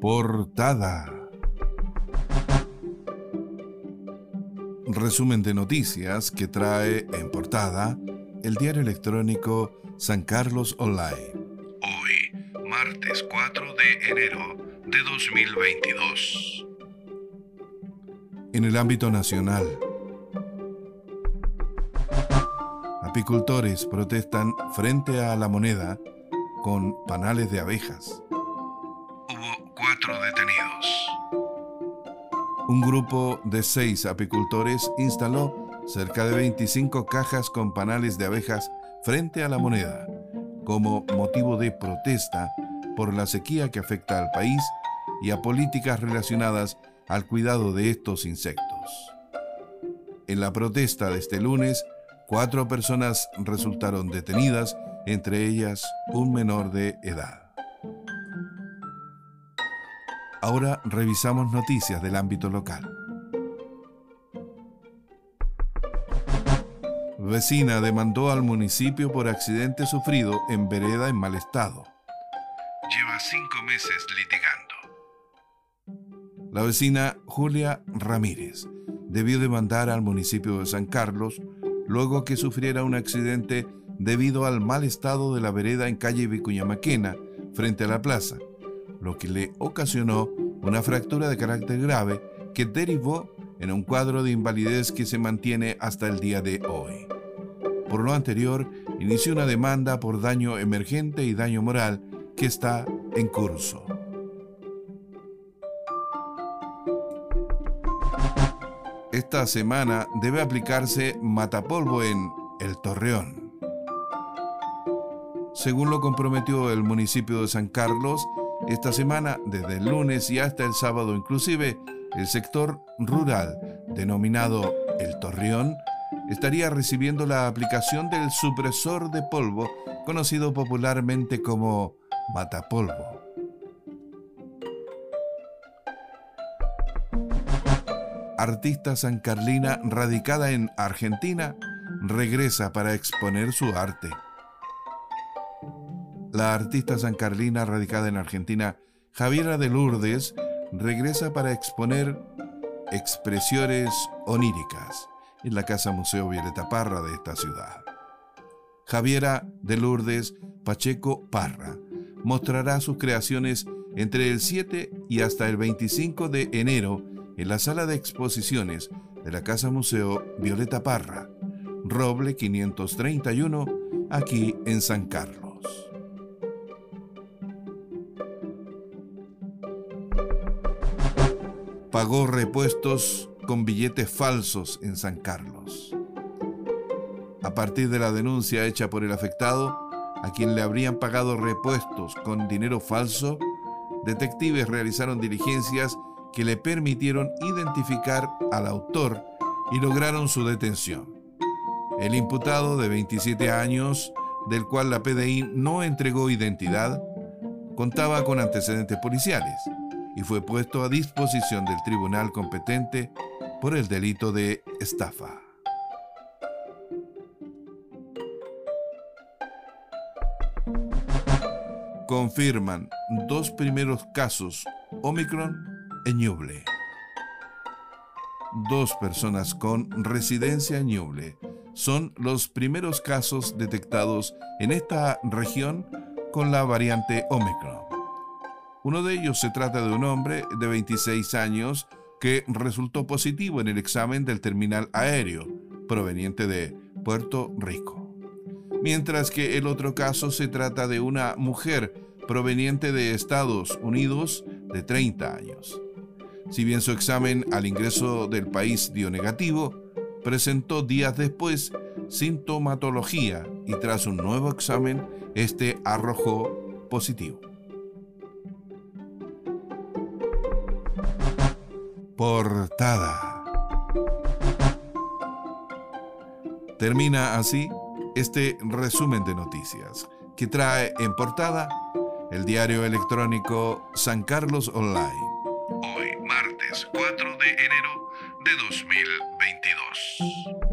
Portada. Resumen de noticias que trae en portada el diario electrónico San Carlos Online. Hoy, martes 4 de enero de 2022. En el ámbito nacional, apicultores protestan frente a la moneda con panales de abejas. Un grupo de seis apicultores instaló cerca de 25 cajas con panales de abejas frente a la moneda, como motivo de protesta por la sequía que afecta al país y a políticas relacionadas al cuidado de estos insectos. En la protesta de este lunes, cuatro personas resultaron detenidas, entre ellas un menor de edad. Ahora revisamos noticias del ámbito local. Vecina demandó al municipio por accidente sufrido en vereda en mal estado. Lleva cinco meses litigando. La vecina Julia Ramírez debió demandar al municipio de San Carlos luego que sufriera un accidente debido al mal estado de la vereda en calle Vicuña Maquena, frente a la plaza, lo que le ocasionó una fractura de carácter grave que derivó en un cuadro de invalidez que se mantiene hasta el día de hoy. Por lo anterior, inició una demanda por daño emergente y daño moral que está en curso. Esta semana debe aplicarse matapolvo en El Torreón. Según lo comprometió el municipio de San Carlos, esta semana, desde el lunes y hasta el sábado inclusive, el sector rural, denominado El Torreón, estaría recibiendo la aplicación del supresor de polvo, conocido popularmente como matapolvo. Artista sancarlina radicada en Argentina regresa para exponer su arte. La artista sancarlina radicada en Argentina, Javiera de Lourdes, regresa para exponer expresiones oníricas en la Casa Museo Violeta Parra de esta ciudad. Javiera de Lourdes Pacheco Parra mostrará sus creaciones entre el 7 y hasta el 25 de enero en la sala de exposiciones de la Casa Museo Violeta Parra, Roble 531, aquí en San Carlos. Pagó repuestos con billetes falsos en San Carlos. A partir de la denuncia hecha por el afectado, a quien le habrían pagado repuestos con dinero falso, detectives realizaron diligencias que le permitieron identificar al autor y lograron su detención. El imputado de 27 años, del cual la PDI no entregó identidad, contaba con antecedentes policiales y fue puesto a disposición del tribunal competente por el delito de estafa. Confirman dos primeros casos Omicron en Ñuble. Dos personas con residencia en Ñuble son los primeros casos detectados en esta región con la variante Omicron. Uno de ellos se trata de un hombre de 26 años que resultó positivo en el examen del terminal aéreo proveniente de Puerto Rico. Mientras que el otro caso se trata de una mujer proveniente de Estados Unidos de 30 años. Si bien su examen al ingreso del país dio negativo, presentó días después sintomatología y tras un nuevo examen, este arrojó positivo. portada. Termina así este resumen de noticias que trae en portada el diario electrónico San Carlos Online. Hoy, martes 4 de enero de 2022.